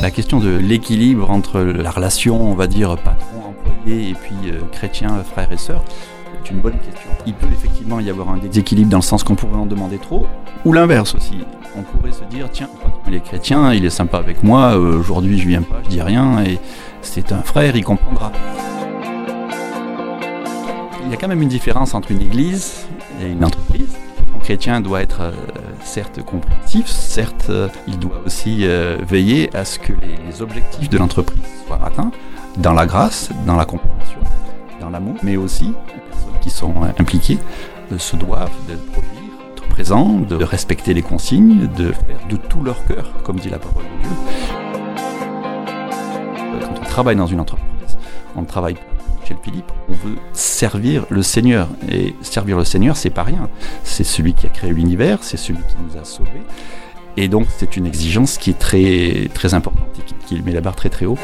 La question de l'équilibre entre la relation, on va dire, patron-employé et puis euh, chrétien, frères et sœurs, c'est une bonne question. Il peut effectivement y avoir un déséquilibre dans le sens qu'on pourrait en demander trop, ou l'inverse aussi. On pourrait se dire, tiens, il est chrétien, il est sympa avec moi, euh, aujourd'hui je viens pas, je dis rien, et c'est un frère, il comprendra. Il y a quand même une différence entre une église et une entreprise. Un chrétien doit être euh, certes compréhensif, certes euh, il doit aussi euh, veiller à ce que les, objectifs de l'entreprise soient atteints dans la grâce, dans la compréhension, dans l'amour, mais aussi les personnes qui sont impliquées se doivent de produire, d'être présents, de respecter les consignes, de faire de tout leur cœur, comme dit la parole de Dieu. Quand on travaille dans une entreprise, on ne travaille pas Philippe, on veut servir le Seigneur. Et servir le Seigneur, c'est pas rien. C'est celui qui a créé l'univers, c'est celui qui nous a sauvés. Et donc, c'est une exigence qui est très, très importante et qui met la barre très très haut.